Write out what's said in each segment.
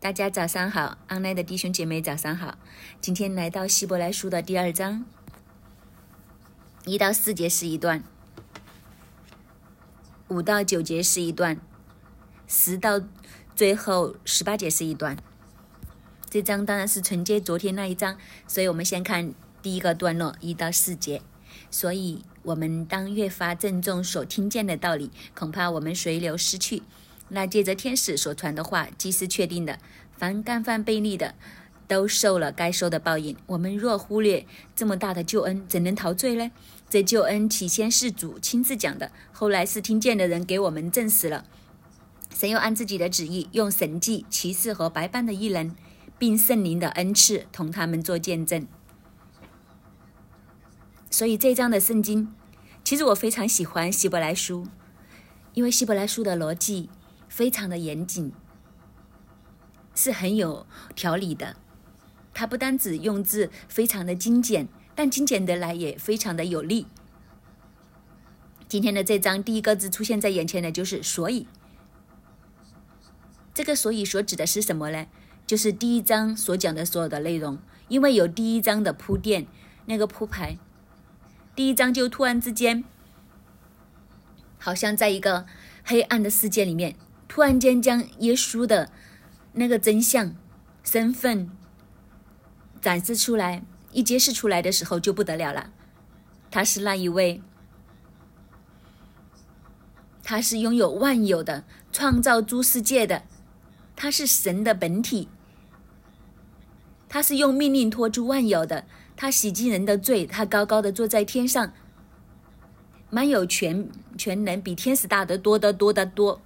大家早上好，安奈的弟兄姐妹早上好。今天来到希伯来书的第二章，一到四节是一段，五到九节是一段，十到最后十八节是一段。这章当然是承接昨天那一章，所以我们先看第一个段落一到四节。所以，我们当越发郑重所听见的道理，恐怕我们随流失去。那借着天使所传的话，既是确定的，凡干犯悖逆的，都受了该受的报应。我们若忽略这么大的救恩，怎能陶醉呢？这救恩起先是主亲自讲的，后来是听见的人给我们证实了。神又按自己的旨意，用神迹、骑士和白斑的异能，并圣灵的恩赐，同他们做见证。所以这章的圣经，其实我非常喜欢希伯来书，因为希伯来书的逻辑。非常的严谨，是很有条理的。它不单指用字非常的精简，但精简得来也非常的有力。今天的这章第一个字出现在眼前的就是“所以”。这个“所以”所指的是什么呢？就是第一章所讲的所有的内容，因为有第一章的铺垫，那个铺排，第一章就突然之间，好像在一个黑暗的世界里面。突然间将耶稣的那个真相、身份展示出来，一揭示出来的时候就不得了了。他是那一位，他是拥有万有的、创造诸世界的，他是神的本体，他是用命令托住万有的，他洗净人的罪，他高高的坐在天上，蛮有权全能，比天使大得多得多得多。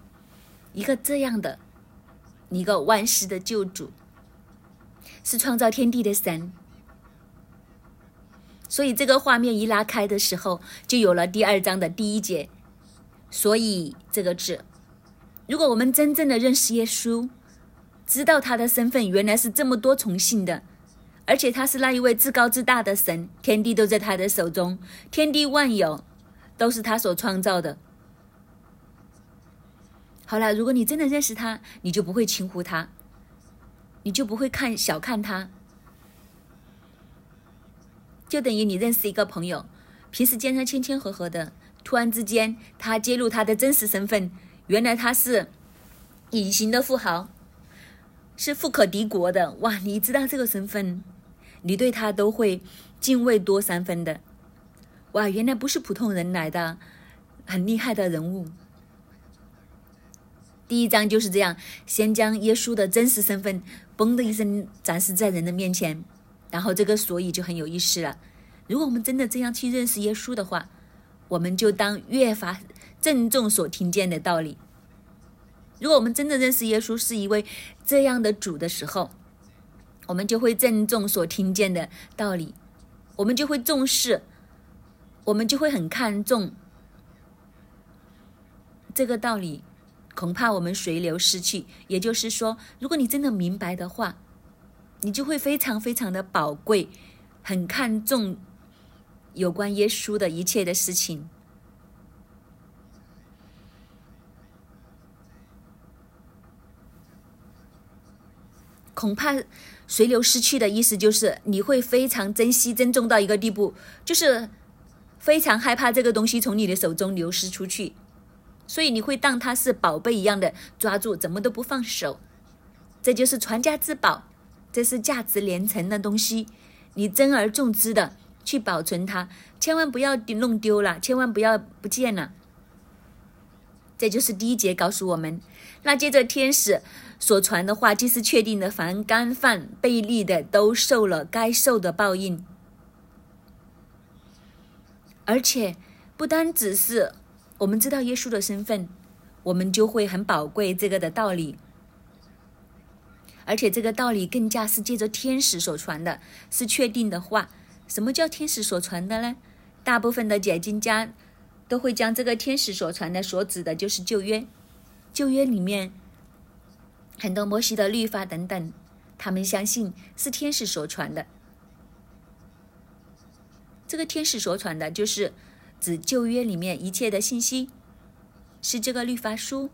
一个这样的，一个万世的救主，是创造天地的神。所以这个画面一拉开的时候，就有了第二章的第一节。所以这个字，如果我们真正的认识耶稣，知道他的身份原来是这么多重性的，而且他是那一位至高至大的神，天地都在他的手中，天地万有都是他所创造的。好了，如果你真的认识他，你就不会轻忽他，你就不会看小看他，就等于你认识一个朋友，平时见他谦谦和和的，突然之间他揭露他的真实身份，原来他是隐形的富豪，是富可敌国的，哇！你知道这个身份，你对他都会敬畏多三分的，哇！原来不是普通人来的，很厉害的人物。第一章就是这样，先将耶稣的真实身份“嘣”的一声展示在人的面前，然后这个所以就很有意思了。如果我们真的这样去认识耶稣的话，我们就当越发郑重所听见的道理。如果我们真的认识耶稣是一位这样的主的时候，我们就会郑重所听见的道理，我们就会重视，我们就会很看重这个道理。恐怕我们随流失去。也就是说，如果你真的明白的话，你就会非常非常的宝贵，很看重有关耶稣的一切的事情。恐怕随流失去的意思就是，你会非常珍惜、珍重到一个地步，就是非常害怕这个东西从你的手中流失出去。所以你会当它是宝贝一样的抓住，怎么都不放手。这就是传家之宝，这是价值连城的东西，你珍而重之的去保存它，千万不要弄丢了，千万不要不见了。这就是第一节告诉我们。那接着天使所传的话，既是确定的，凡干犯背逆的，都受了该受的报应，而且不单只是。我们知道耶稣的身份，我们就会很宝贵这个的道理，而且这个道理更加是借着天使所传的，是确定的话。什么叫天使所传的呢？大部分的解经家都会将这个天使所传的所指的就是旧约，旧约里面很多摩西的律法等等，他们相信是天使所传的。这个天使所传的就是。指旧约里面一切的信息，是这个律法书，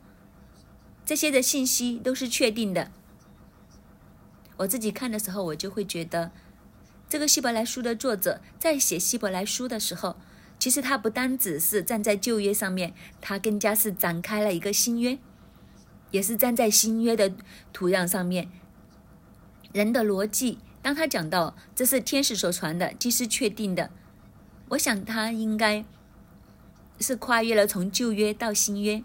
这些的信息都是确定的，我自己看的时候，我就会觉得，这个希伯来书的作者在写希伯来书的时候，其实他不单只是站在旧约上面，他更加是展开了一个新约，也是站在新约的土壤上面。人的逻辑，当他讲到这是天使所传的，既是确定的，我想他应该是跨越了从旧约到新约。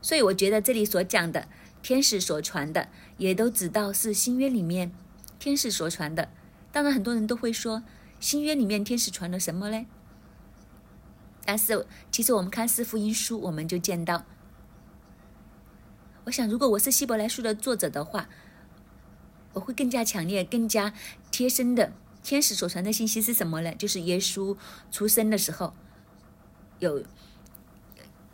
所以我觉得这里所讲的天使所传的，也都指到是新约里面天使所传的。当然，很多人都会说新约里面天使传了什么嘞？但是其实我们看四福音书，我们就见到。我想，如果我是希伯来书的作者的话，我会更加强烈、更加贴身的天使所传的信息是什么呢？就是耶稣出生的时候有。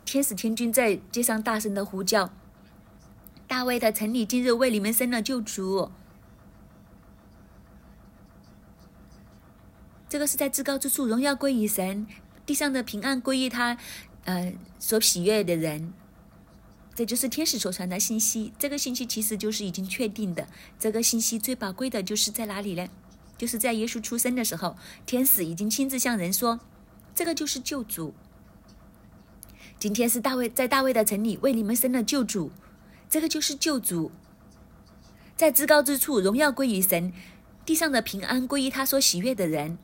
天使天君在街上大声的呼叫：“大卫的城里今日为你们生了救主。”这个是在至高之处，荣耀归于神，地上的平安归于他，呃，所喜悦的人。这就是天使所传的信息。这个信息其实就是已经确定的。这个信息最宝贵的就是在哪里呢？就是在耶稣出生的时候，天使已经亲自向人说：“这个就是救主。”今天是大卫在大卫的城里为你们生了救主，这个就是救主，在至高之处荣耀归于神，地上的平安归于他所喜悦的人，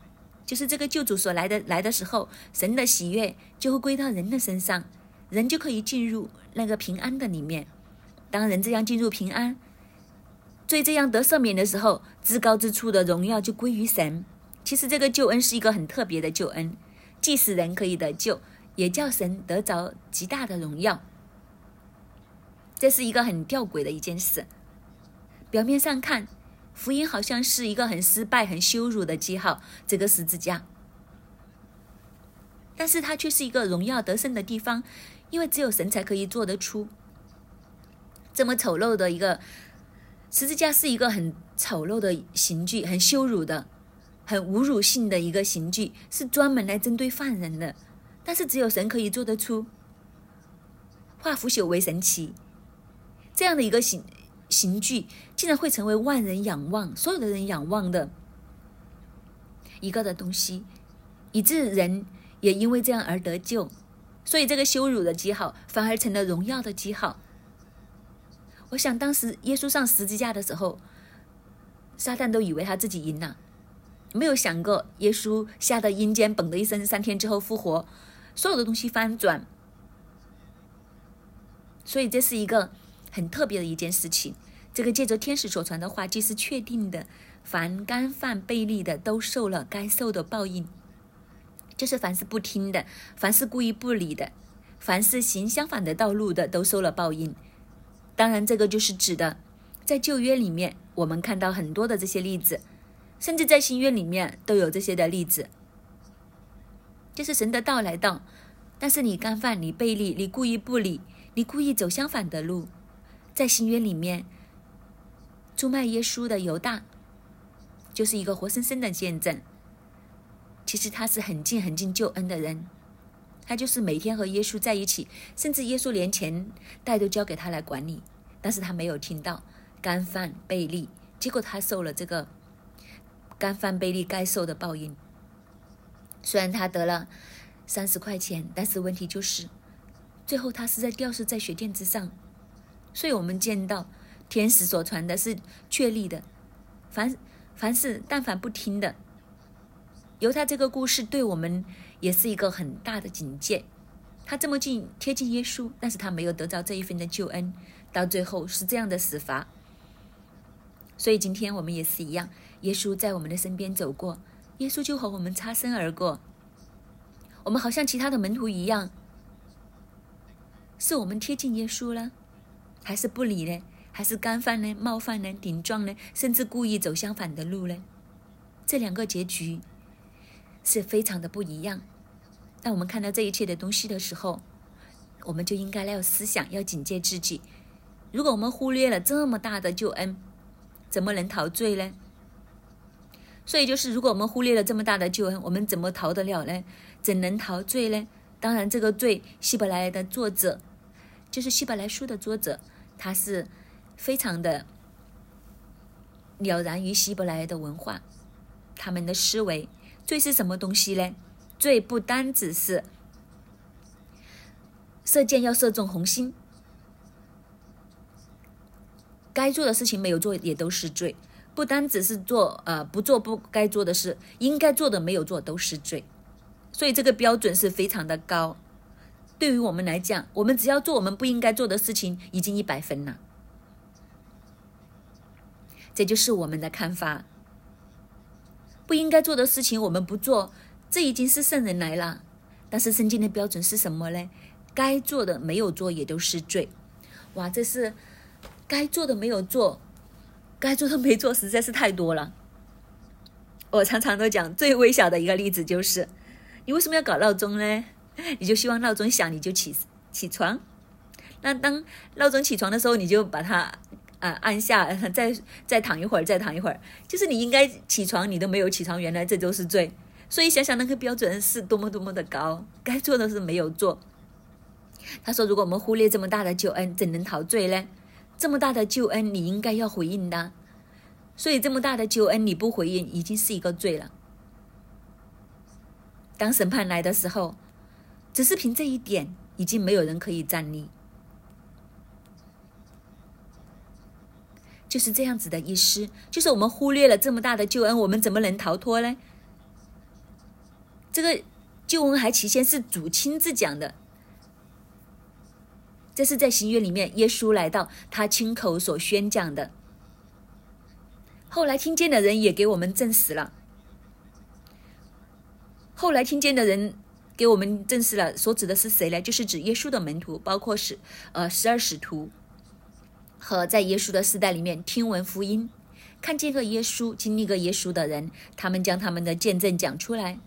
就是这个救主所来的来的时候，神的喜悦就会归到人的身上，人就可以进入那个平安的里面。当人这样进入平安，罪这样得赦免的时候，至高之处的荣耀就归于神。其实这个救恩是一个很特别的救恩，既使人可以得救。也叫神得着极大的荣耀，这是一个很吊诡的一件事。表面上看，福音好像是一个很失败、很羞辱的记号，这个十字架，但是它却是一个荣耀得胜的地方，因为只有神才可以做得出这么丑陋的一个十字架，是一个很丑陋的刑具，很羞辱的、很侮辱性的一个刑具，是专门来针对犯人的。但是只有神可以做得出，化腐朽为神奇，这样的一个刑刑具，竟然会成为万人仰望、所有的人仰望的一个的东西，以致人也因为这样而得救。所以这个羞辱的记号，反而成了荣耀的记号。我想当时耶稣上十字架的时候，撒旦都以为他自己赢了，没有想过耶稣下到阴间，嘣的一声，三天之后复活。所有的东西翻转，所以这是一个很特别的一件事情。这个借着天使所传的话，既是确定的，凡干犯悖逆的，都受了该受的报应。就是凡是不听的，凡是故意不理的，凡是行相反的道路的，都受了报应。当然，这个就是指的，在旧约里面，我们看到很多的这些例子，甚至在新约里面都有这些的例子。这是神的道来到，但是你干犯，你背离，你故意不理，你故意走相反的路，在新约里面，出卖耶稣的犹大，就是一个活生生的见证。其实他是很近很近救恩的人，他就是每天和耶稣在一起，甚至耶稣连钱袋都交给他来管理，但是他没有听到干犯背逆，结果他受了这个干犯背逆该受的报应。虽然他得了三十块钱，但是问题就是，最后他是在吊死在雪垫之上。所以我们见到天使所传的是确立的，凡凡是但凡不听的，由他这个故事对我们也是一个很大的警戒。他这么近贴近耶稣，但是他没有得到这一份的救恩，到最后是这样的死法。所以今天我们也是一样，耶稣在我们的身边走过。耶稣就和我们擦身而过，我们好像其他的门徒一样，是我们贴近耶稣了，还是不理呢？还是干犯呢？冒犯呢？顶撞呢？甚至故意走相反的路呢？这两个结局是非常的不一样。当我们看到这一切的东西的时候，我们就应该要思想，要警戒自己。如果我们忽略了这么大的救恩，怎么能陶醉呢？所以，就是如果我们忽略了这么大的救恩，我们怎么逃得了呢？怎能逃罪呢？当然，这个罪，希伯来的作者，就是希伯来书的作者，他是非常的了然于希伯来的文化，他们的思维。罪是什么东西呢？罪不单只是射箭要射中红心，该做的事情没有做也都是罪。不单只是做呃不做不该做的事，应该做的没有做都是罪。所以这个标准是非常的高。对于我们来讲，我们只要做我们不应该做的事情，已经一百分了。这就是我们的看法。不应该做的事情我们不做，这已经是圣人来了。但是圣经的标准是什么呢？该做的没有做也都是罪。哇，这是该做的没有做，该做的没做，实在是太多了。我常常都讲最微小的一个例子就是，你为什么要搞闹钟呢？你就希望闹钟响你就起起床。那当闹钟起床的时候，你就把它。啊，按下，再再躺一会儿，再躺一会儿，就是你应该起床，你都没有起床，原来这都是罪。所以想想那个标准是多么多么的高，该做的是没有做。他说：“如果我们忽略这么大的救恩，怎能陶醉呢？这么大的救恩，你应该要回应的。所以这么大的救恩你不回应，已经是一个罪了。当审判来的时候，只是凭这一点，已经没有人可以站立。”就是这样子的意思，就是我们忽略了这么大的救恩，我们怎么能逃脱呢？这个救恩还起先是主亲自讲的，这是在新约里面耶稣来到他亲口所宣讲的，后来听见的人也给我们证实了，后来听见的人给我们证实了，所指的是谁呢？就是指耶稣的门徒，包括使呃十二使徒。和在耶稣的时代里面听闻福音、看见个耶稣、经历个耶稣的人，他们将他们的见证讲出来。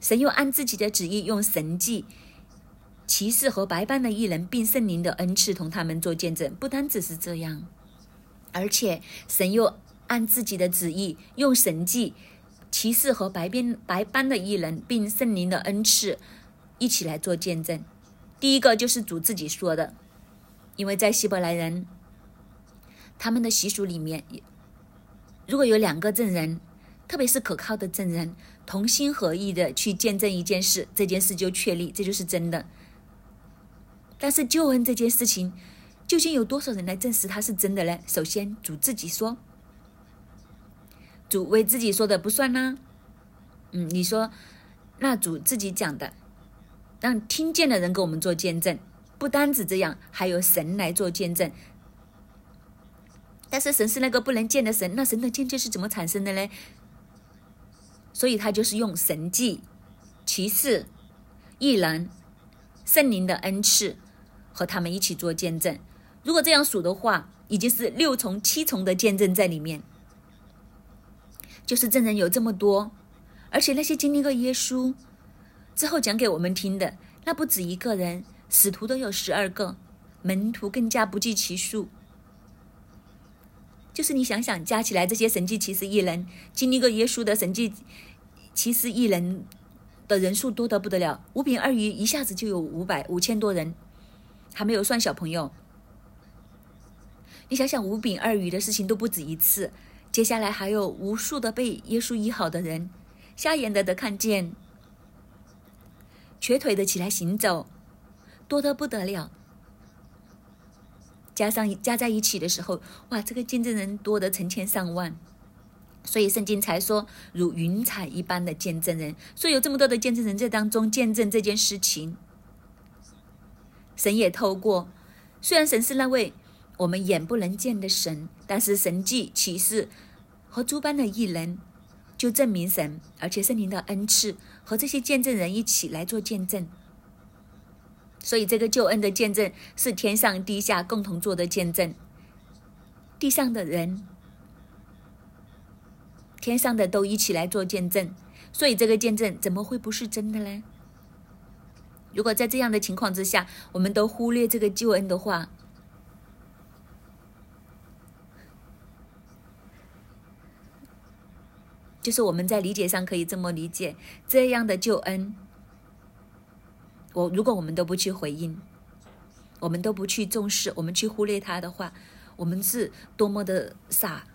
神又按自己的旨意，用神迹、骑士和白斑的艺人，并圣灵的恩赐，同他们做见证。不单只是这样，而且神又按自己的旨意，用神迹、骑士和白边白斑的艺人，并圣灵的恩赐，一起来做见证。第一个就是主自己说的。因为在希伯来人，他们的习俗里面，如果有两个证人，特别是可靠的证人，同心合意的去见证一件事，这件事就确立，这就是真的。但是救恩这件事情，究竟有多少人来证实它是真的呢？首先，主自己说，主为自己说的不算呐。嗯，你说，那主自己讲的，让听见的人给我们做见证。不单止这样，还有神来做见证。但是神是那个不能见的神，那神的见证是怎么产生的呢？所以他就是用神迹、骑士、异能、圣灵的恩赐和他们一起做见证。如果这样数的话，已经是六重、七重的见证在里面。就是证人有这么多，而且那些经历过耶稣之后讲给我们听的，那不止一个人。使徒都有十二个，门徒更加不计其数。就是你想想，加起来这些神迹奇事异人，经历过耶稣的神迹奇事异人的人数多得不得了。五饼二鱼一下子就有五百五千多人，还没有算小朋友。你想想，五饼二鱼的事情都不止一次，接下来还有无数的被耶稣医好的人，瞎眼的的看见，瘸腿的起来行走。多得不得了，加上加在一起的时候，哇，这个见证人多得成千上万，所以圣经才说如云彩一般的见证人。所以有这么多的见证人在当中见证这件事情，神也透过，虽然神是那位我们眼不能见的神，但是神迹启示和诸般的异能就证明神，而且圣灵的恩赐和这些见证人一起来做见证。所以，这个救恩的见证是天上地下共同做的见证。地上的人，天上的都一起来做见证。所以，这个见证怎么会不是真的呢？如果在这样的情况之下，我们都忽略这个救恩的话，就是我们在理解上可以这么理解：这样的救恩。我如果我们都不去回应，我们都不去重视，我们去忽略它的话，我们是多么的傻。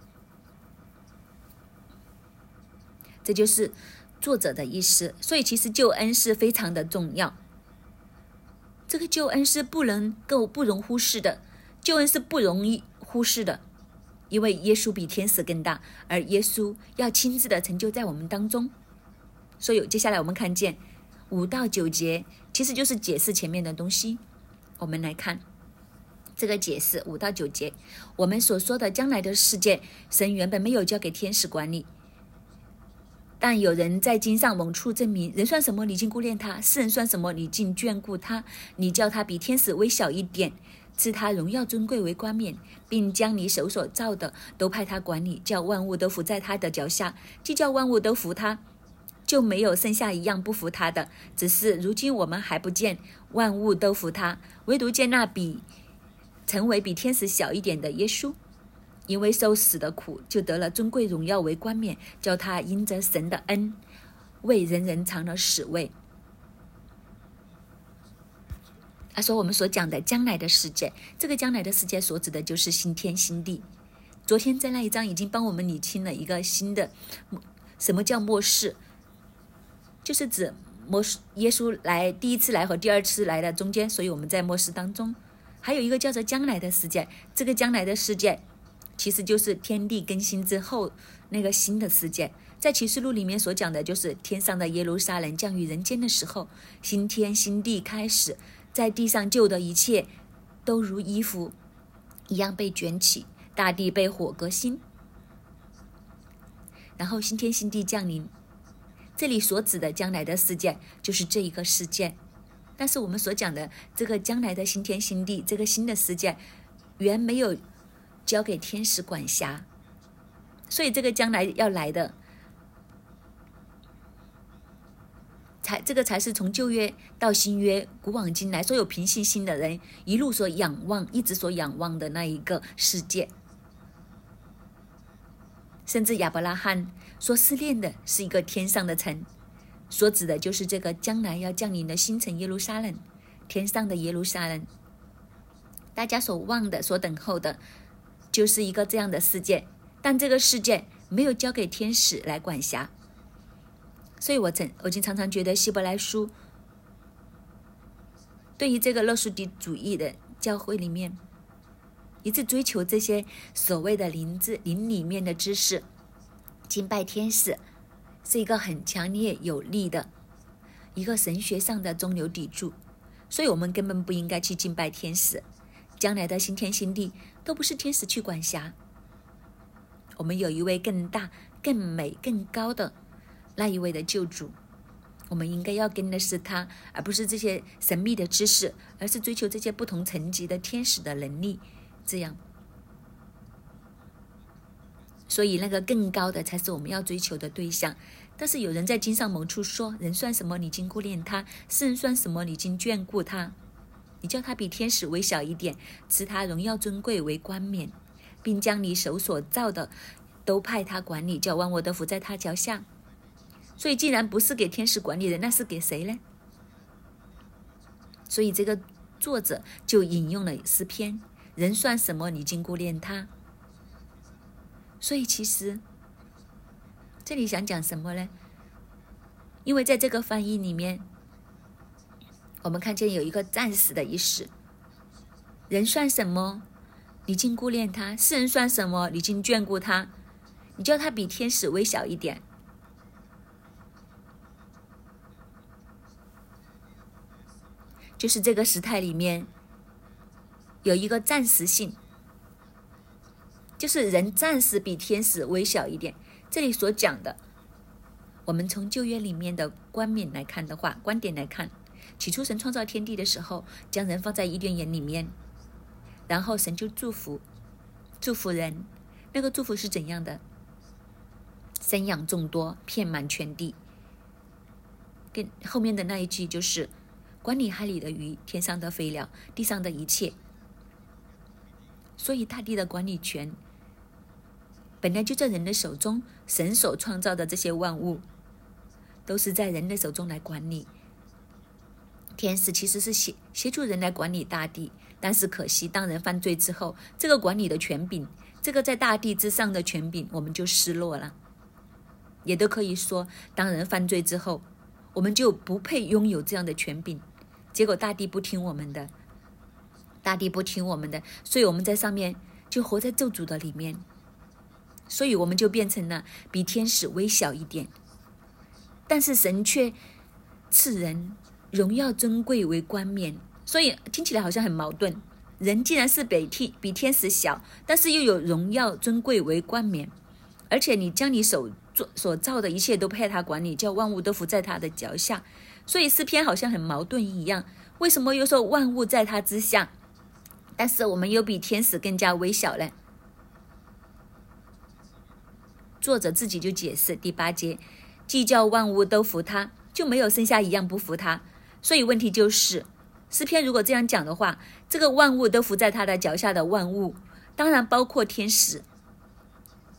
这就是作者的意思。所以，其实救恩是非常的重要。这个救恩是不能够不容忽视的，救恩是不容易忽视的，因为耶稣比天使更大，而耶稣要亲自的成就在我们当中。所以，接下来我们看见五到九节，其实就是解释前面的东西。我们来看这个解释，五到九节，我们所说的将来的世界，神原本没有交给天使管理。但有人在经上猛处证明：人算什么？你竟顾念他；世人算什么？你竟眷顾他？你叫他比天使微小一点，赐他荣耀尊贵为冠冕，并将你手所造的都派他管理，叫万物都服在他的脚下。既叫万物都服他，就没有剩下一样不服他的。只是如今我们还不见万物都服他，唯独见那比成为比天使小一点的耶稣。因为受死的苦，就得了尊贵荣耀为冠冕，叫他因着神的恩，为人人尝了死味。他说：“我们所讲的将来的世界，这个将来的世界所指的就是新天新地。昨天在那一章已经帮我们理清了一个新的，什么叫末世？就是指末世耶稣来第一次来和第二次来的中间，所以我们在末世当中，还有一个叫做将来的世界。这个将来的世界。”其实就是天地更新之后那个新的世界，在启示录里面所讲的就是天上的耶路撒冷降于人间的时候，新天新地开始，在地上旧的一切都如衣服一样被卷起，大地被火革新，然后新天新地降临。这里所指的将来的世界就是这一个世界，但是我们所讲的这个将来的新天新地，这个新的世界原没有。交给天使管辖，所以这个将来要来的，才这个才是从旧约到新约古往今来所有凭信心的人一路所仰望、一直所仰望的那一个世界。甚至亚伯拉罕说思念的是一个天上的城，所指的就是这个将来要降临的新城耶路撒冷，天上的耶路撒冷。大家所望的、所等候的。就是一个这样的世界，但这个世界没有交给天使来管辖，所以我曾我经常常觉得希伯来书对于这个洛苏底主义的教会里面，一直追求这些所谓的灵智灵里面的知识，敬拜天使是一个很强烈有力的一个神学上的中流砥柱，所以我们根本不应该去敬拜天使，将来的新天新地。都不是天使去管辖，我们有一位更大、更美、更高的那一位的救主，我们应该要跟的是他，而不是这些神秘的知识，而是追求这些不同层级的天使的能力。这样，所以那个更高的才是我们要追求的对象。但是有人在经上某处说：“人算什么？你经顾念他；世人算什么？你经眷顾他。”你叫他比天使微小一点，赐他荣耀尊贵为冠冕，并将你手所造的都派他管理，叫万物都伏在他脚下。所以，既然不是给天使管理的，那是给谁呢？所以，这个作者就引用了诗篇：“人算什么？你竟顾念他。”所以，其实这里想讲什么呢？因为在这个翻译里面。我们看见有一个暂时的意思。人算什么？你竟顾念他；世人算什么？你竟眷顾他？你叫他比天使微小一点，就是这个时态里面有一个暂时性，就是人暂时比天使微小一点。这里所讲的，我们从旧约里面的观念来看的话，观点来看。起初，神创造天地的时候，将人放在伊甸园里面，然后神就祝福，祝福人。那个祝福是怎样的？生养众多，遍满全地。跟后面的那一句就是管理海里的鱼，天上的飞鸟，地上的一切。所以，大地的管理权本来就在人的手中。神所创造的这些万物，都是在人的手中来管理。天使其实是协协助人来管理大地，但是可惜，当人犯罪之后，这个管理的权柄，这个在大地之上的权柄，我们就失落了。也都可以说，当人犯罪之后，我们就不配拥有这样的权柄。结果大地不听我们的，大地不听我们的，所以我们在上面就活在咒诅的里面。所以我们就变成了比天使微小一点，但是神却赐人荣耀尊贵为冠冕。所以听起来好像很矛盾。人既然是比天比天使小，但是又有荣耀尊贵为冠冕，而且你将你手做所造的一切都派他管理，叫万物都伏在他的脚下。所以诗篇好像很矛盾一样。为什么又说万物在他之下，但是我们又比天使更加微小呢？作者自己就解释第八节，既叫万物都服他，就没有剩下一样不服他。所以问题就是。诗篇如果这样讲的话，这个万物都伏在他的脚下的万物，当然包括天使。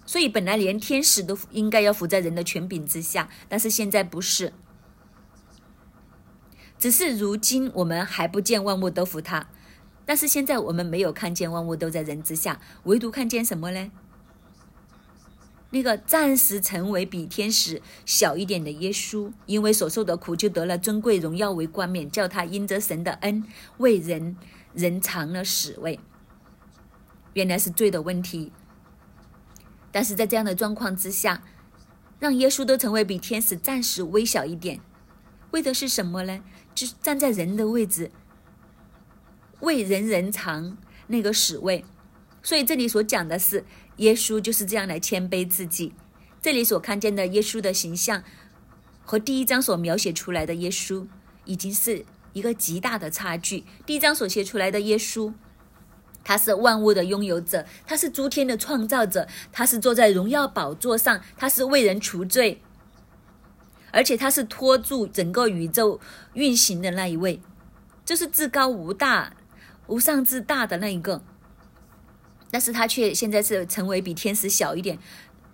所以本来连天使都应该要伏在人的权柄之下，但是现在不是。只是如今我们还不见万物都服他，但是现在我们没有看见万物都在人之下，唯独看见什么呢？那个暂时成为比天使小一点的耶稣，因为所受的苦，就得了尊贵荣耀为冠冕，叫他因着神的恩为人人尝了死味。原来是罪的问题，但是在这样的状况之下，让耶稣都成为比天使暂时微小一点，为的是什么呢？就是站在人的位置，为人人尝那个死味。所以这里所讲的是。耶稣就是这样来谦卑自己。这里所看见的耶稣的形象，和第一章所描写出来的耶稣，已经是一个极大的差距。第一章所写出来的耶稣，他是万物的拥有者，他是诸天的创造者，他是坐在荣耀宝座上，他是为人除罪，而且他是托住整个宇宙运行的那一位，就是至高无大、无上至大的那一个。但是他却现在是成为比天使小一点，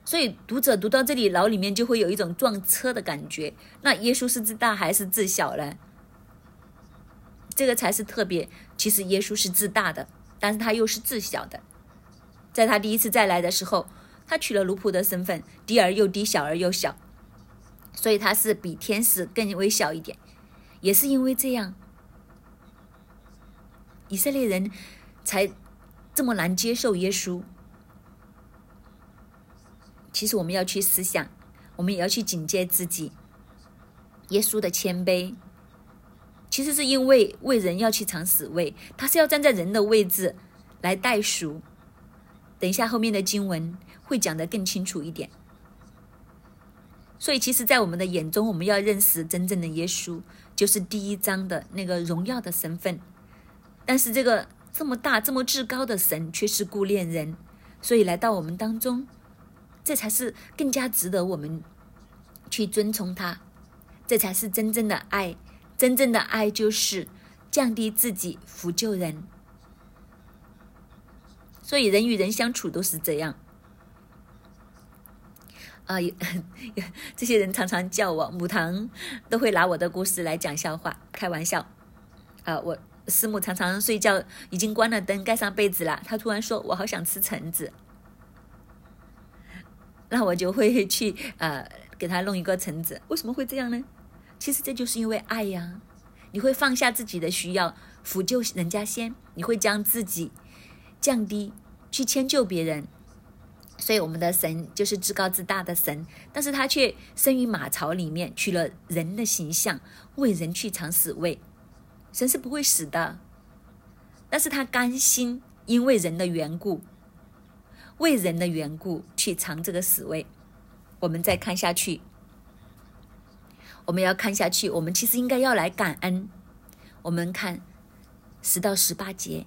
所以读者读到这里，脑里面就会有一种撞车的感觉。那耶稣是自大还是自小呢？这个才是特别。其实耶稣是自大的，但是他又是自小的。在他第一次再来的时候，他取了奴仆的身份，低而又低，小而又小，所以他是比天使更微小一点。也是因为这样，以色列人才。这么难接受耶稣，其实我们要去思想，我们也要去警戒自己。耶稣的谦卑，其实是因为为人要去尝死味，他是要站在人的位置来代赎。等一下后面的经文会讲得更清楚一点。所以，其实，在我们的眼中，我们要认识真正的耶稣，就是第一章的那个荣耀的身份。但是这个。这么大、这么至高的神，却是顾恋人，所以来到我们当中，这才是更加值得我们去尊崇他。这才是真正的爱，真正的爱就是降低自己，扶救人。所以人与人相处都是这样。啊，这些人常常叫我母堂，都会拿我的故事来讲笑话、开玩笑。啊，我。师母常常睡觉，已经关了灯，盖上被子了。他突然说：“我好想吃橙子。”那我就会去呃给他弄一个橙子。为什么会这样呢？其实这就是因为爱呀。你会放下自己的需要，抚救人家先。你会将自己降低，去迁就别人。所以我们的神就是至高至大的神，但是他却生于马槽里面，取了人的形象，为人去尝死味。神是不会死的，但是他甘心因为人的缘故，为人的缘故去尝这个死味。我们再看下去，我们要看下去，我们其实应该要来感恩。我们看十到十八节，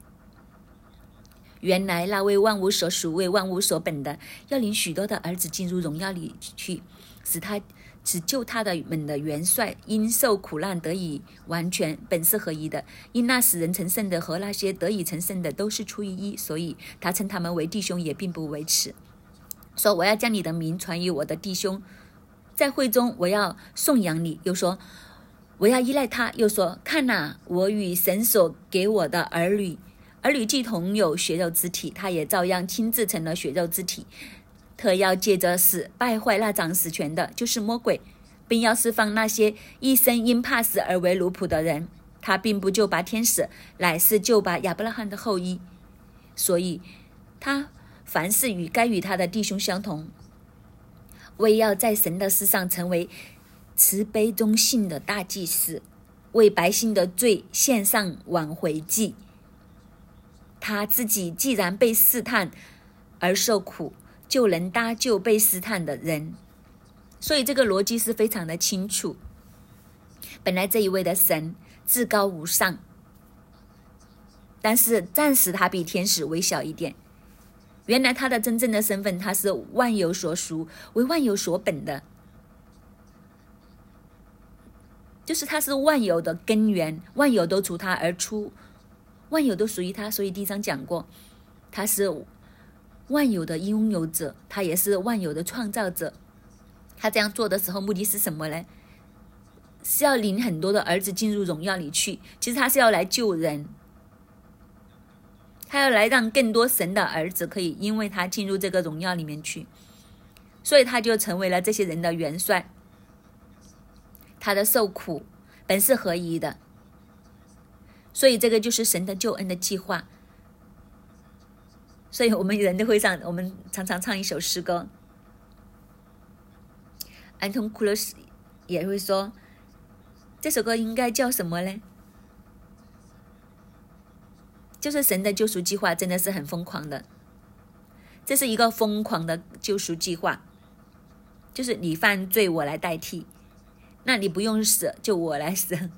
原来那位万物所属、为万物所本的，要领许多的儿子进入荣耀里去，使他。只救他的们的元帅因受苦难得以完全本是合一的，因那使人成圣的和那些得以成圣的都是出于一，所以他称他们为弟兄也并不为耻。说我要将你的名传于我的弟兄，在会中我要颂扬你。又说我要依赖他。又说看呐，我与神所给我的儿女儿女既同有血肉之体，他也照样亲自成了血肉之体，特要借着死败坏那掌死权的，就是魔鬼，并要释放那些一生因怕死而为奴仆的人。他并不救拔天使，乃是救拔亚伯拉罕的后裔。所以，他凡事与该与他的弟兄相同，为要在神的事上成为慈悲忠信的大祭司，为百姓的罪献上挽回祭。他自己既然被试探而受苦，就能搭救被试探的人。所以这个逻辑是非常的清楚。本来这一位的神至高无上，但是暂时他比天使微小一点。原来他的真正的身份，他是万有所属，为万有所本的，就是他是万有的根源，万有都从他而出。万有都属于他，所以第一章讲过，他是万有的拥有者，他也是万有的创造者。他这样做的时候，目的是什么呢？是要领很多的儿子进入荣耀里去。其实他是要来救人，他要来让更多神的儿子可以因为他进入这个荣耀里面去，所以他就成为了这些人的元帅。他的受苦本是合一的。所以这个就是神的救恩的计划。所以我们人都会唱，我们常常唱一首诗歌。安东库洛斯也会说，这首歌应该叫什么呢？就是神的救赎计划真的是很疯狂的，这是一个疯狂的救赎计划，就是你犯罪我来代替，那你不用死就我来死。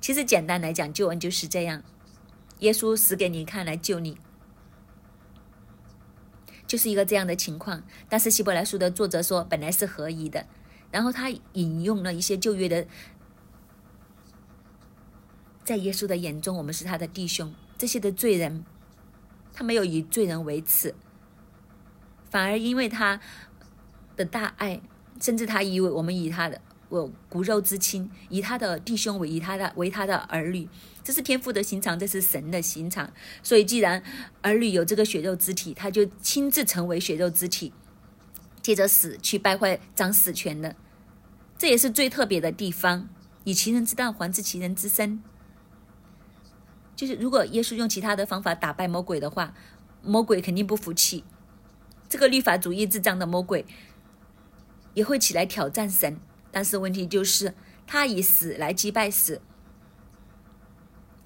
其实简单来讲，救恩就是这样，耶稣死给你看来救你，就是一个这样的情况。但是希伯来书的作者说，本来是合一的，然后他引用了一些旧约的，在耶稣的眼中，我们是他的弟兄，这些的罪人，他没有以罪人为耻，反而因为他的大爱，甚至他以为我们以他的。我骨肉之亲，以他的弟兄为以他的为他的儿女，这是天父的心肠，这是神的心肠。所以，既然儿女有这个血肉之体，他就亲自成为血肉之体，借着死去败坏掌死权的，这也是最特别的地方。以其人之道还治其人之身，就是如果耶稣用其他的方法打败魔鬼的话，魔鬼肯定不服气。这个律法主义智障的魔鬼也会起来挑战神。但是问题就是，他以死来击败死，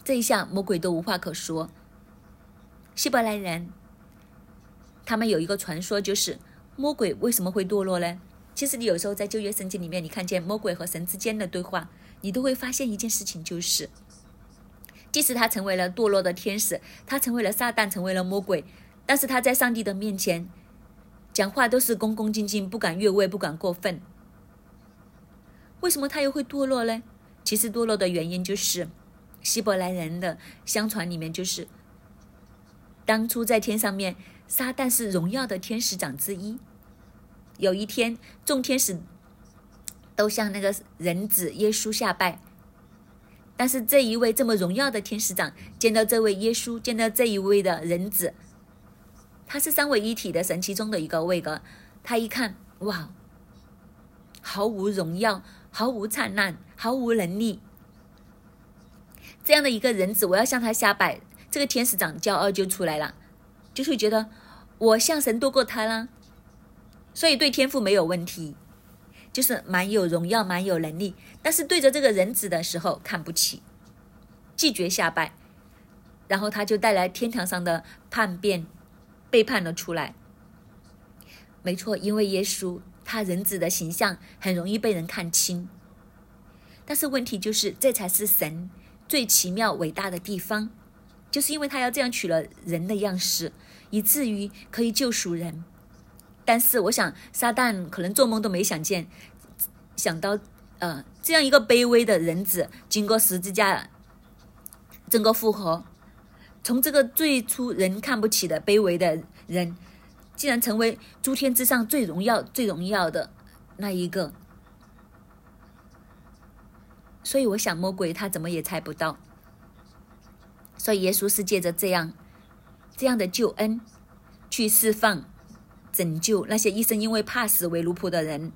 这一下魔鬼都无话可说。希伯来人，他们有一个传说，就是魔鬼为什么会堕落呢？其实你有时候在旧约圣经里面，你看见魔鬼和神之间的对话，你都会发现一件事情，就是，即使他成为了堕落的天使，他成为了撒旦，成为了魔鬼，但是他在上帝的面前讲话都是恭恭敬敬，不敢越位，不敢过分。为什么他又会堕落呢？其实堕落的原因就是希伯来人的相传里面，就是当初在天上面，撒旦是荣耀的天使长之一。有一天，众天使都向那个人子耶稣下拜，但是这一位这么荣耀的天使长见到这位耶稣，见到这一位的人子，他是三位一体的神其中的一个位格，他一看，哇，毫无荣耀。毫无灿烂，毫无能力，这样的一个人子，我要向他下拜，这个天使长骄傲就出来了，就会觉得我像神多过他啦，所以对天赋没有问题，就是蛮有荣耀，蛮有能力，但是对着这个人子的时候看不起，拒绝下拜，然后他就带来天堂上的叛变，背叛了出来。没错，因为耶稣。他人子的形象很容易被人看清，但是问题就是，这才是神最奇妙伟大的地方，就是因为他要这样取了人的样式，以至于可以救赎人。但是我想，撒旦可能做梦都没想见，想到呃这样一个卑微的人子，经过十字架整个复活，从这个最初人看不起的卑微的人。竟然成为诸天之上最荣耀、最荣耀的那一个，所以我想魔鬼他怎么也猜不到。所以耶稣是借着这样这样的救恩，去释放、拯救那些一生因为怕死为奴仆的人。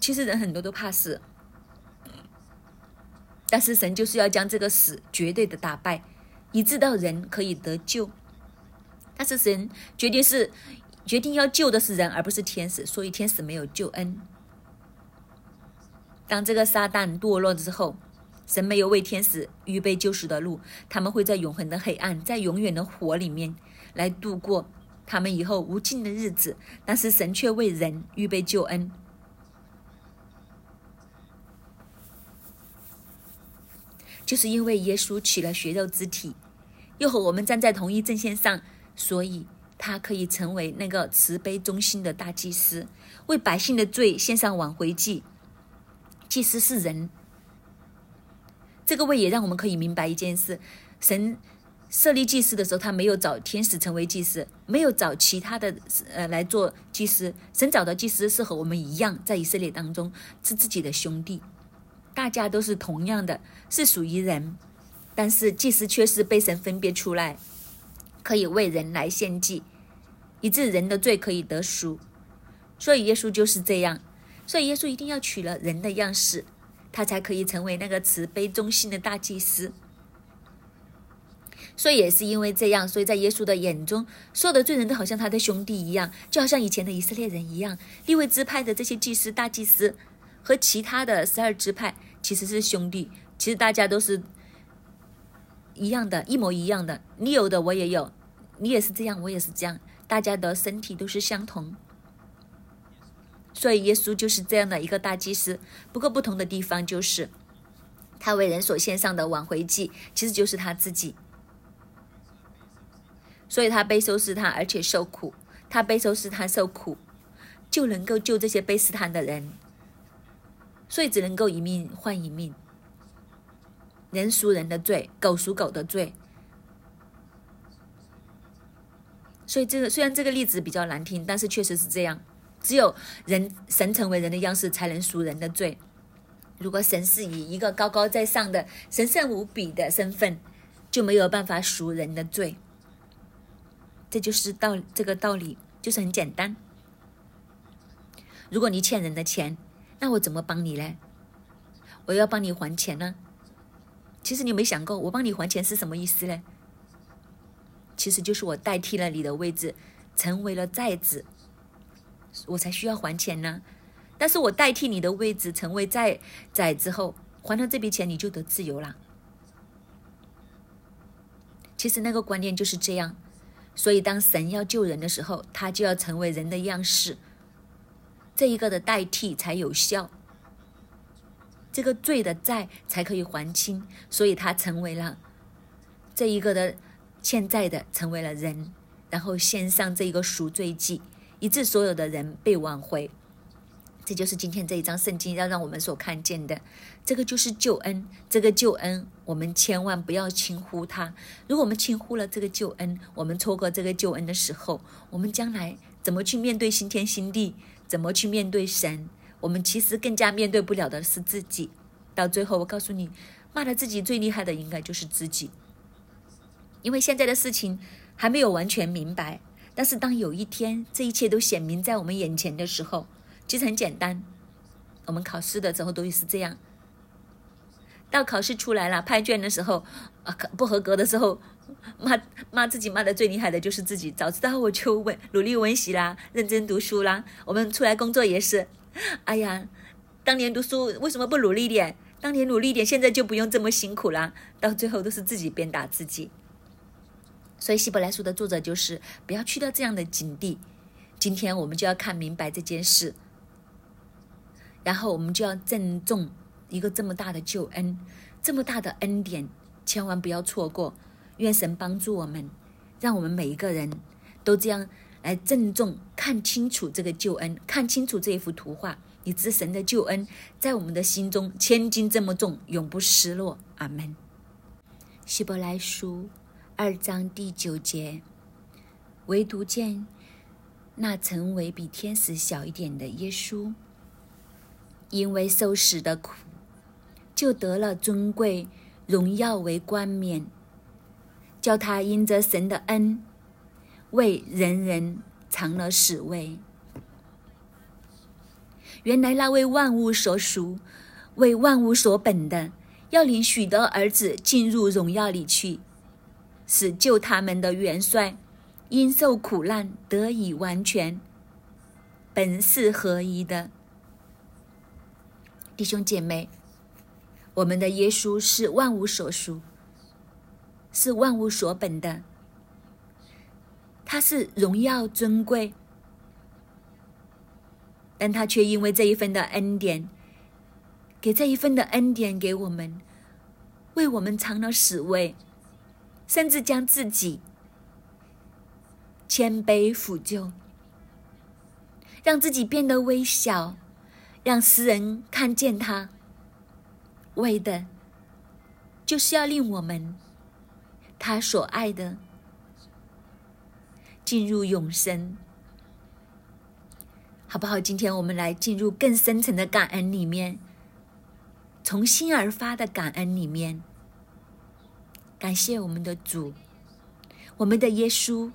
其实人很多都怕死，但是神就是要将这个死绝对的打败，以致到人可以得救。但是神决定是决定要救的是人，而不是天使，所以天使没有救恩。当这个撒旦堕落之后，神没有为天使预备救赎的路，他们会在永恒的黑暗，在永远的火里面来度过他们以后无尽的日子。但是神却为人预备救恩。就是因为耶稣取了血肉之体，又和我们站在同一阵线上，所以他可以成为那个慈悲忠心的大祭司，为百姓的罪献上挽回祭。祭司是人，这个位也让我们可以明白一件事：神设立祭司的时候，他没有找天使成为祭司，没有找其他的呃来做祭司。神找的祭司是和我们一样，在以色列当中是自己的兄弟。大家都是同样的，是属于人，但是祭司却是被神分别出来，可以为人来献祭，以致人的罪可以得赎。所以耶稣就是这样，所以耶稣一定要取了人的样式，他才可以成为那个慈悲忠心的大祭司。所以也是因为这样，所以在耶稣的眼中，所有的罪人都好像他的兄弟一样，就好像以前的以色列人一样，立位支派的这些祭司、大祭司。和其他的十二支派其实是兄弟，其实大家都是一样的，一模一样的。你有的我也有，你也是这样，我也是这样，大家的身体都是相同。所以耶稣就是这样的一个大祭司。不过不同的地方就是，他为人所献上的挽回祭，其实就是他自己。所以他被收拾他，而且受苦，他被收拾他受苦，就能够救这些被试探的人。所以只能够一命换一命，人赎人的罪，狗赎狗的罪。所以这个虽然这个例子比较难听，但是确实是这样。只有人神成为人的样式，才能赎人的罪。如果神是以一个高高在上的神圣无比的身份，就没有办法赎人的罪。这就是道这个道理，就是很简单。如果你欠人的钱，那我怎么帮你呢？我要帮你还钱呢？其实你没想过，我帮你还钱是什么意思呢？其实就是我代替了你的位置，成为了债子，我才需要还钱呢。但是我代替你的位置成为债债之后，还了这笔钱，你就得自由了。其实那个观念就是这样。所以当神要救人的时候，他就要成为人的样式。这一个的代替才有效，这个罪的债才可以还清，所以他成为了这一个的欠债的，成为了人，然后献上这一个赎罪祭，以致所有的人被挽回。这就是今天这一章圣经要让我们所看见的，这个就是救恩。这个救恩，我们千万不要轻忽它。如果我们轻忽了这个救恩，我们错过这个救恩的时候，我们将来怎么去面对新天新地？怎么去面对神？我们其实更加面对不了的是自己。到最后，我告诉你，骂了自己最厉害的应该就是自己。因为现在的事情还没有完全明白，但是当有一天这一切都显明在我们眼前的时候，其实很简单。我们考试的时候都是这样。到考试出来了，拍卷的时候，啊，不合格的时候，骂骂自己骂的最厉害的就是自己。早知道我就温努力温习啦，认真读书啦。我们出来工作也是，哎呀，当年读书为什么不努力点？当年努力点，现在就不用这么辛苦啦。到最后都是自己鞭打自己。所以希伯来书的作者就是不要去到这样的境地。今天我们就要看明白这件事，然后我们就要郑重。一个这么大的救恩，这么大的恩典，千万不要错过。愿神帮助我们，让我们每一个人都这样来郑重看清楚这个救恩，看清楚这一幅图画。以知神的救恩在我们的心中千斤这么重，永不失落。阿门。希伯来书二章第九节，唯独见那曾为比天使小一点的耶稣，因为受死的苦。就得了尊贵荣耀为冠冕，叫他因着神的恩，为人人尝了死味。原来那位万物所属、为万物所本的，要领许多儿子进入荣耀里去，使救他们的元帅因受苦难得以完全，本是合一的。弟兄姐妹，我们的耶稣是万物所属，是万物所本的，他是荣耀尊贵。但他却因为这一份的恩典，给这一份的恩典给我们，为我们尝了死味，甚至将自己谦卑俯就，让自己变得微小，让世人看见他，为的，就是要令我们他所爱的进入永生。好不好？今天我们来进入更深层的感恩里面，从心而发的感恩里面，感谢我们的主，我们的耶稣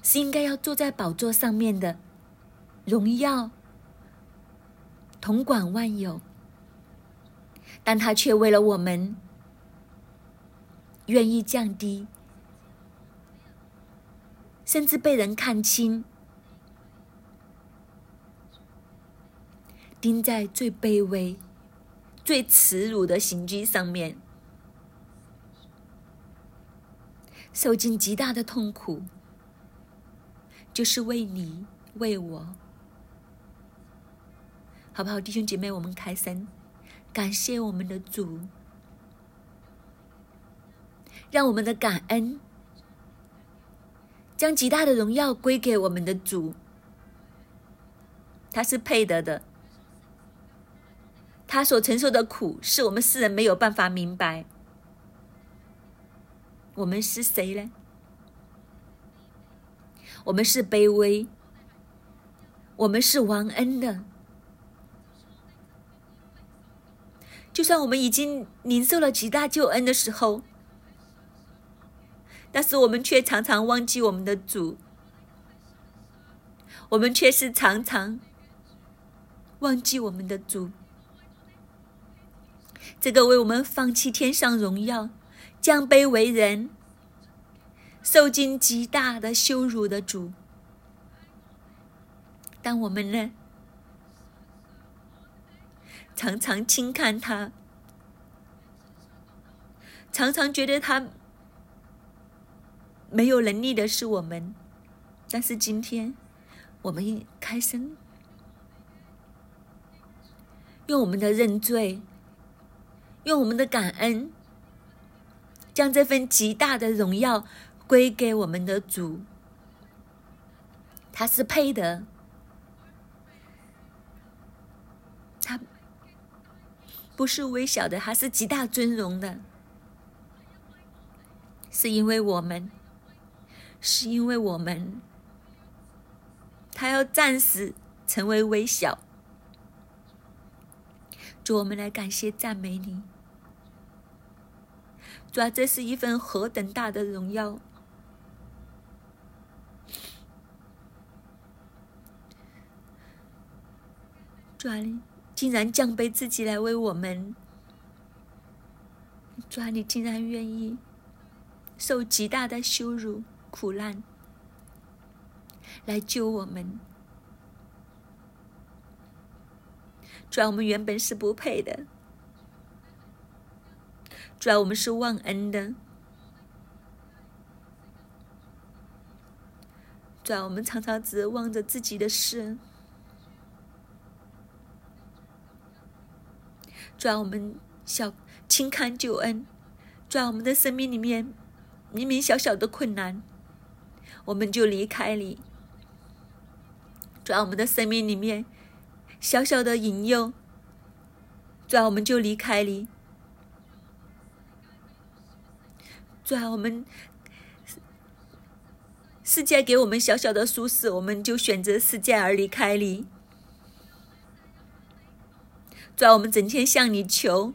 是应该要坐在宝座上面的，荣耀统管万有，但他却为了我们，愿意降低，甚至被人看清。钉在最卑微、最耻辱的刑具上面，受尽极大的痛苦，就是为你、为我，好不好，弟兄姐妹？我们开声，感谢我们的主，让我们的感恩将极大的荣耀归给我们的主，他是配得的。他所承受的苦，是我们世人没有办法明白。我们是谁呢？我们是卑微，我们是忘恩的。就算我们已经领受了极大救恩的时候，但是我们却常常忘记我们的主，我们却是常常忘记我们的主。这个为我们放弃天上荣耀、降卑为人、受尽极大的羞辱的主，但我们呢，常常轻看他，常常觉得他没有能力的是我们，但是今天我们开声，用我们的认罪。用我们的感恩，将这份极大的荣耀归给我们的主，他是配的，他不是微小的，他是极大尊荣的，是因为我们，是因为我们，他要暂时成为微小。主，我们来感谢赞美你。主啊，这是一份何等大的荣耀！主啊，你竟然降卑自己来为我们。主啊，你竟然愿意受极大的羞辱、苦难，来救我们。主啊，我们原本是不配的。主要我们是忘恩的，主要我们常常只望着自己的事，主要我们小轻看救恩，主要我们的生命里面明明小小的困难，我们就离开你；主要我们的生命里面小小的引诱，主要我们就离开你。主啊，我们世界给我们小小的舒适，我们就选择世界而离开你。主啊，我们整天向你求，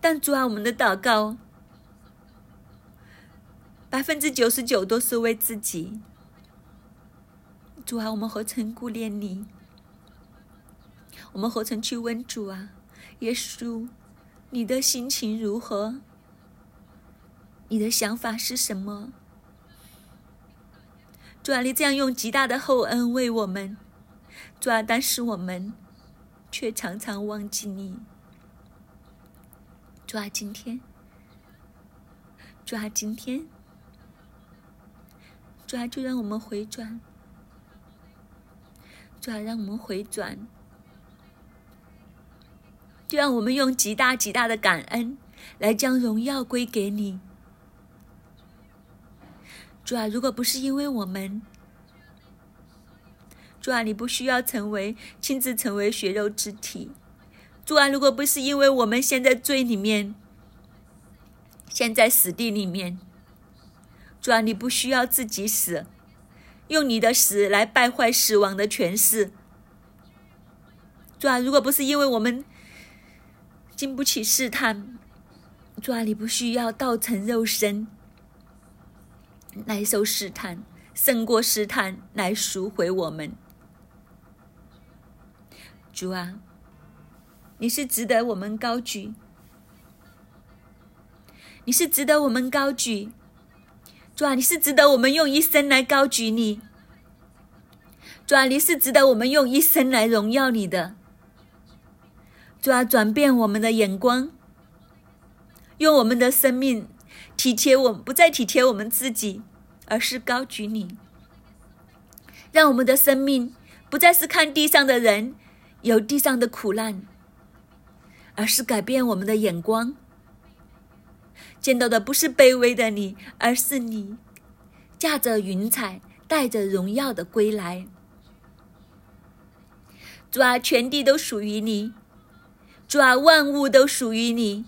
但主啊，我们的祷告百分之九十九都是为自己。主啊，我们何曾顾念你？我们何曾去问主啊？耶稣，你的心情如何？你的想法是什么？主啊，你这样用极大的厚恩为我们，主啊，但是我们却常常忘记你。主啊，今天，主啊，今天，主啊，就让我们回转，主啊，让我们回转。就让我们用极大极大的感恩来将荣耀归给你，主啊！如果不是因为我们，主啊，你不需要成为亲自成为血肉之体，主啊！如果不是因为我们现在罪里面，现在死地里面，主啊，你不需要自己死，用你的死来败坏死亡的权势，主啊！如果不是因为我们。经不起试探，主啊，你不需要道成肉身来受试探，胜过试探来赎回我们。主啊，你是值得我们高举，你是值得我们高举。主啊，你是值得我们用一生来高举你。主啊，你是值得我们用一生来荣耀你的。主啊，转变我们的眼光，用我们的生命体贴我们，不再体贴我们自己，而是高举你。让我们的生命不再是看地上的人有地上的苦难，而是改变我们的眼光，见到的不是卑微的你，而是你驾着云彩，带着荣耀的归来。主啊，全地都属于你。主啊，万物都属于你。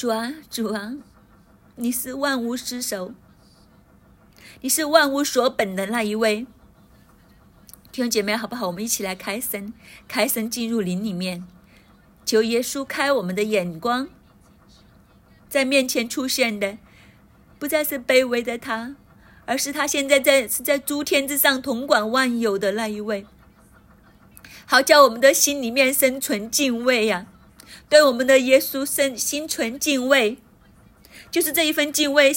主啊，主啊，你是万物之首，你是万物所本的那一位。弟兄姐妹，好不好？我们一起来开神，开神进入灵里面，求耶稣开我们的眼光，在面前出现的不再是卑微的他，而是他现在在是在诸天之上统管万有的那一位。好叫我们的心里面生存敬畏呀，对我们的耶稣生心存敬畏，就是这一份敬畏，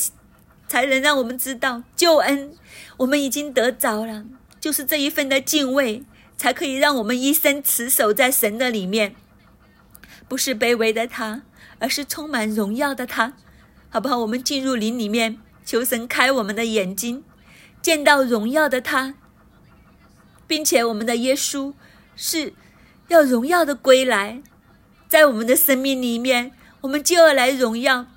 才能让我们知道救恩我们已经得着了。就是这一份的敬畏，才可以让我们一生持守在神的里面，不是卑微的他，而是充满荣耀的他，好不好？我们进入林里面，求神开我们的眼睛，见到荣耀的他，并且我们的耶稣。是要荣耀的归来，在我们的生命里面，我们就要来荣耀。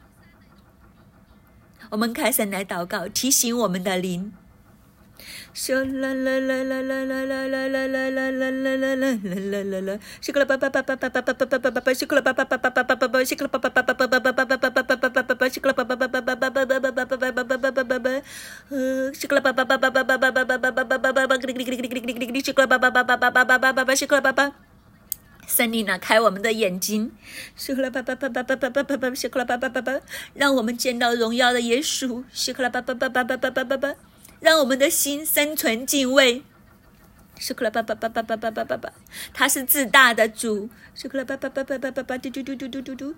我们开始来祷告，提醒我们的灵。啦啦啦啦啦啦啦啦啦啦啦啦啦啦啦啦啦啦！西克拉巴巴巴巴巴巴巴巴巴巴巴巴，西克拉巴巴巴巴巴巴巴巴，西克拉巴巴巴巴巴巴巴巴巴巴巴巴巴巴巴巴，西克拉巴巴巴巴巴巴巴巴巴巴巴巴巴巴巴巴巴，呃，西克拉巴巴巴巴巴巴巴巴巴巴巴巴巴巴巴，克里克里克里克里克里克里，西克拉巴巴巴巴巴巴巴巴巴巴，西克拉巴巴。圣灵啊，开我们的眼睛，西克拉巴巴巴巴巴巴巴巴巴，西克拉巴巴巴巴，让我们见到荣耀的耶稣，西克拉巴巴巴巴巴巴巴巴。让我们的心生存敬畏，是克拉巴巴巴巴巴巴巴巴巴，他是自大的主，是克拉巴巴巴巴巴巴巴嘟嘟嘟嘟嘟嘟嘟，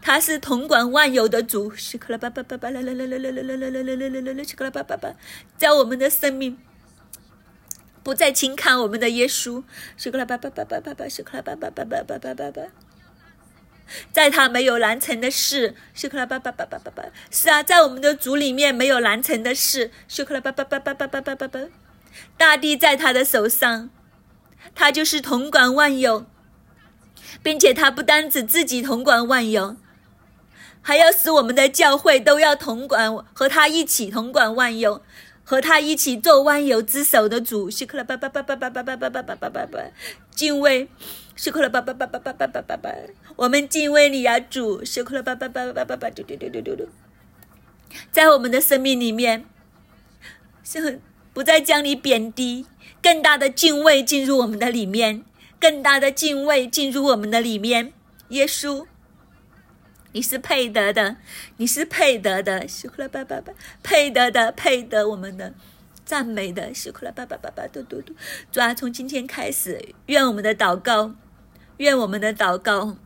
他是统管万有的主，是克拉巴巴巴巴啦啦啦啦啦啦啦啦啦啦啦啦，是克拉巴巴巴，在我们的生命不再轻看我们的耶稣，是克拉巴巴巴巴巴巴，是克拉巴巴巴巴巴巴巴巴。在他没有难成的事，是克拉巴巴巴巴巴巴。是啊，在我们的族里面没有难成的事，是克拉巴巴巴巴巴巴巴巴巴。大地在他的手上，他就是统管万有，并且他不单指自己统管万有，还要使我们的教会都要统管，和他一起统管万有，和他一起做万有之首的主，是克拉巴巴巴巴巴巴巴巴巴巴巴巴。敬畏。是哭了吧吧吧吧吧吧吧吧吧！我们敬畏你呀，主！是哭了吧吧吧吧吧吧！嘟嘟嘟嘟嘟嘟，在我们的生命里面，是不再将你贬低，更大的敬畏进入我们的里面，更大的敬畏进入我们的里面。耶稣，你是配得的，你是配得的，西库拉巴巴巴，配得的，配得我们的赞美的，西库拉巴巴巴巴，嘟嘟嘟。主啊，从今天开始，愿我们的祷告，愿我们的祷告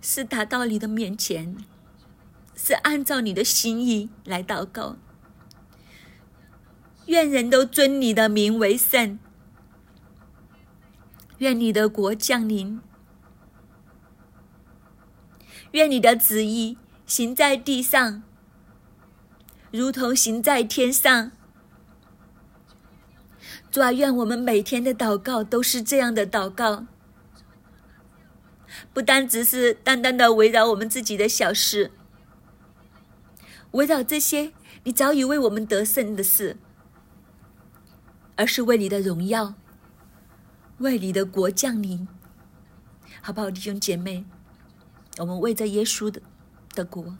是达到你的面前，是按照你的心意来祷告。愿人都尊你的名为圣，愿你的国降临。愿你的旨意行在地上，如同行在天上。主啊，愿我们每天的祷告都是这样的祷告，不单只是单单的围绕我们自己的小事，围绕这些你早已为我们得胜的事，而是为你的荣耀，为你的国降临，好不好，弟兄姐妹？我们为着耶稣的的国，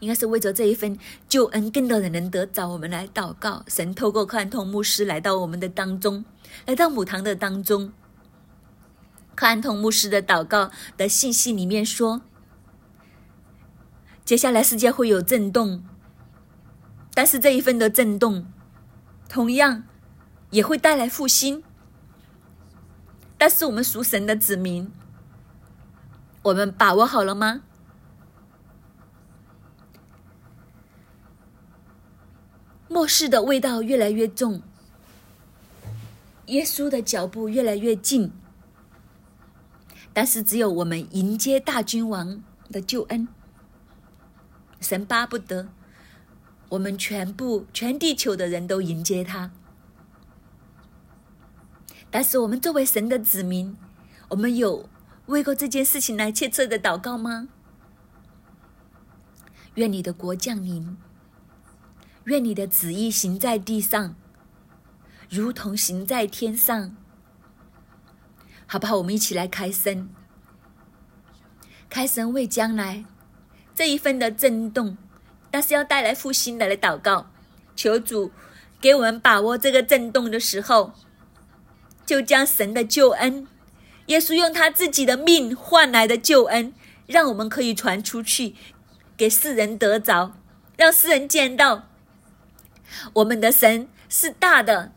应该是为着这一份救恩，更多人能得着。我们来祷告，神透过看通牧师来到我们的当中，来到母堂的当中。看通牧师的祷告的信息里面说，接下来世界会有震动，但是这一份的震动，同样也会带来复兴。但是我们属神的子民。我们把握好了吗？末世的味道越来越重，耶稣的脚步越来越近，但是只有我们迎接大君王的救恩，神巴不得我们全部全地球的人都迎接他。但是我们作为神的子民，我们有。为过这件事情来切切的祷告吗？愿你的国降临，愿你的旨意行在地上，如同行在天上。好不好？我们一起来开声，开声为将来这一份的震动，但是要带来复兴的来祷告，求主给我们把握这个震动的时候，就将神的救恩。耶稣用他自己的命换来的救恩，让我们可以传出去，给世人得着，让世人见到我们的神是大的，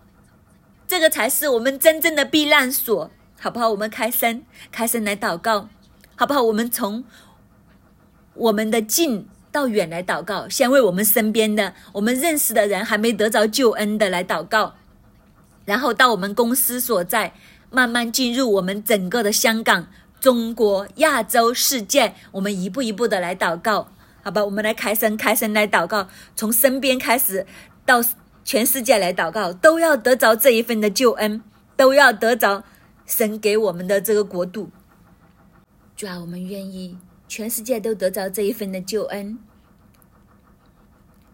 这个才是我们真正的避难所，好不好？我们开声，开声来祷告，好不好？我们从我们的近到远来祷告，先为我们身边的、我们认识的人还没得着救恩的来祷告，然后到我们公司所在。慢慢进入我们整个的香港、中国、亚洲、世界，我们一步一步的来祷告，好吧？我们来开声，开声来祷告，从身边开始到全世界来祷告，都要得着这一份的救恩，都要得着神给我们的这个国度。主啊，我们愿意全世界都得着这一份的救恩。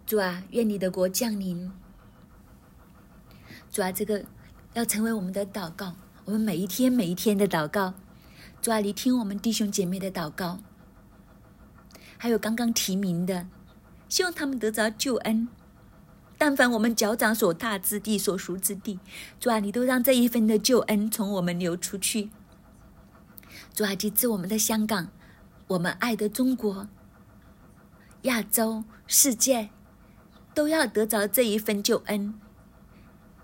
主啊，愿你的国降临。主啊，这个要成为我们的祷告。我们每一天每一天的祷告，主啊，你听我们弟兄姐妹的祷告，还有刚刚提名的，希望他们得着救恩。但凡我们脚掌所踏之地、所属之地，主啊，你都让这一份的救恩从我们流出去。主啊，及至我们的香港，我们爱的中国、亚洲、世界，都要得着这一份救恩。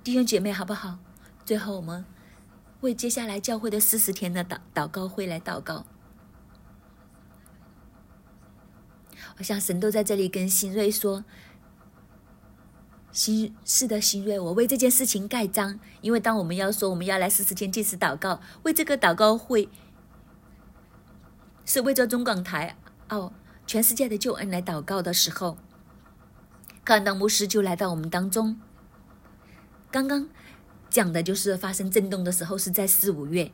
弟兄姐妹，好不好？最后我们。为接下来教会的四十天的祷祷告会来祷告，我想神都在这里跟新瑞说：“新是的，新瑞，我为这件事情盖章。因为当我们要说我们要来四十天祭祀祷告，为这个祷告会是为着中港台哦全世界的救恩来祷告的时候，看到牧师就来到我们当中，刚刚。”讲的就是发生震动的时候是在四五月，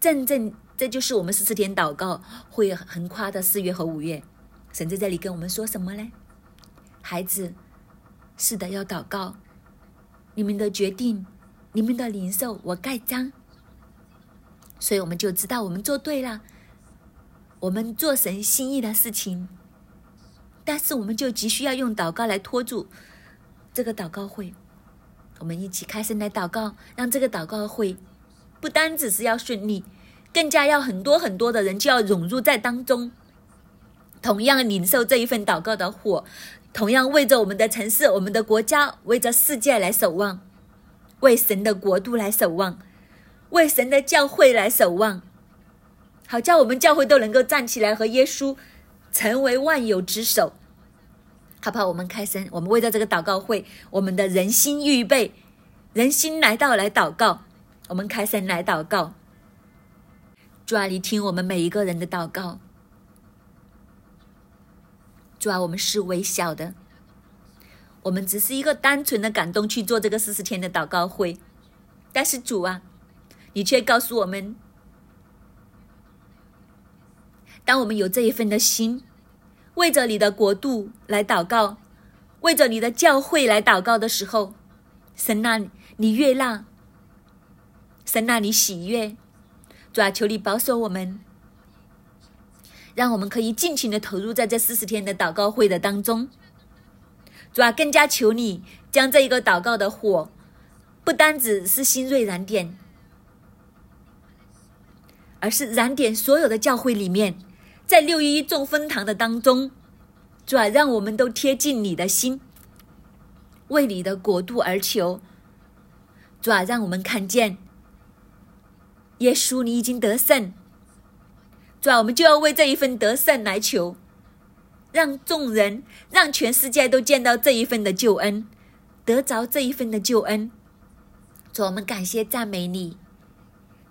真正这就是我们十四天祷告会横跨的四月和五月。神在这里跟我们说什么呢？孩子，是的，要祷告，你们的决定，你们的领受，我盖章。所以我们就知道我们做对了，我们做神心意的事情。但是我们就急需要用祷告来拖住这个祷告会。我们一起开声来祷告，让这个祷告会不单只是要顺利，更加要很多很多的人就要融入在当中，同样领受这一份祷告的火，同样为着我们的城市、我们的国家、为着世界来守望，为神的国度来守望，为神的教会来守望，好叫我们教会都能够站起来和耶稣成为万有之首。好不好？我们开声，我们为着这个祷告会，我们的人心预备，人心来到来祷告，我们开声来祷告。主啊，你听我们每一个人的祷告。主啊，我们是微小的，我们只是一个单纯的感动去做这个四十天的祷告会，但是主啊，你却告诉我们，当我们有这一份的心。为着你的国度来祷告，为着你的教会来祷告的时候，神啊，你悦纳，神啊，你喜悦，主啊，求你保守我们，让我们可以尽情的投入在这四十天的祷告会的当中。主啊，更加求你将这一个祷告的火，不单只是新锐燃点，而是燃点所有的教会里面。在六一众分堂的当中，主啊，让我们都贴近你的心，为你的国度而求。主啊，让我们看见耶稣，你已经得胜。主啊，我们就要为这一份得胜来求，让众人，让全世界都见到这一份的救恩，得着这一份的救恩。主，我们感谢赞美你。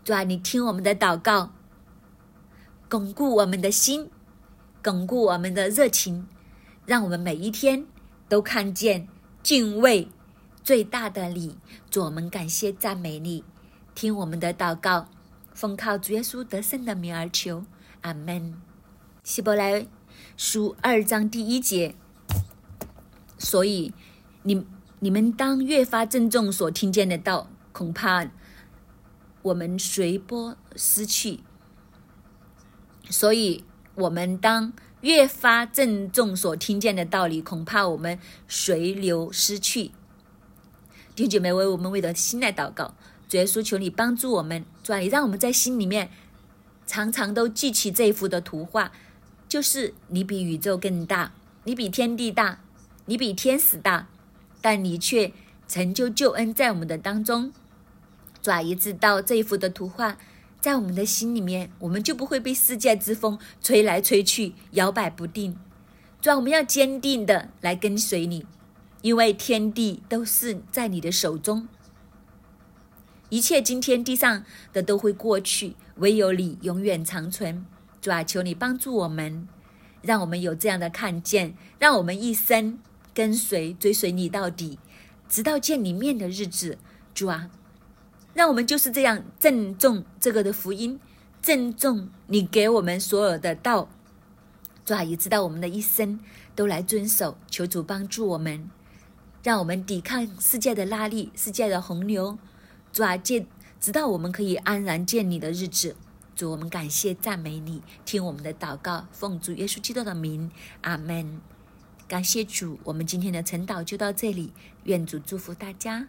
主啊，你听我们的祷告。巩固我们的心，巩固我们的热情，让我们每一天都看见敬畏最大的你。主，我们感谢赞美你，听我们的祷告，奉靠主耶稣得胜的名而求，阿门。希伯来书二章第一节，所以你你们当越发郑重所听见的道，恐怕我们随波失去。所以，我们当越发郑重所听见的道理，恐怕我们随流失去。弟兄姐妹，为我们为的心来祷告，主耶稣求你帮助我们，主啊，你让我们在心里面常常都记起这一幅的图画，就是你比宇宙更大，你比天地大，你比天使大，但你却成就救恩在我们的当中。主啊，一直到这一幅的图画。在我们的心里面，我们就不会被世界之风吹来吹去，摇摆不定。主啊，我们要坚定的来跟随你，因为天地都是在你的手中，一切今天地上的都会过去，唯有你永远长存。主啊，求你帮助我们，让我们有这样的看见，让我们一生跟随追随你到底，直到见你面的日子。主啊。让我们就是这样郑重这个的福音，郑重你给我们所有的道，主啊，也知道我们的一生都来遵守，求主帮助我们，让我们抵抗世界的拉力、世界的洪流，主啊，见直到我们可以安然见你的日子。主，我们感谢赞美你，听我们的祷告，奉主耶稣基督的名，阿门。感谢主，我们今天的晨祷就到这里，愿主祝福大家。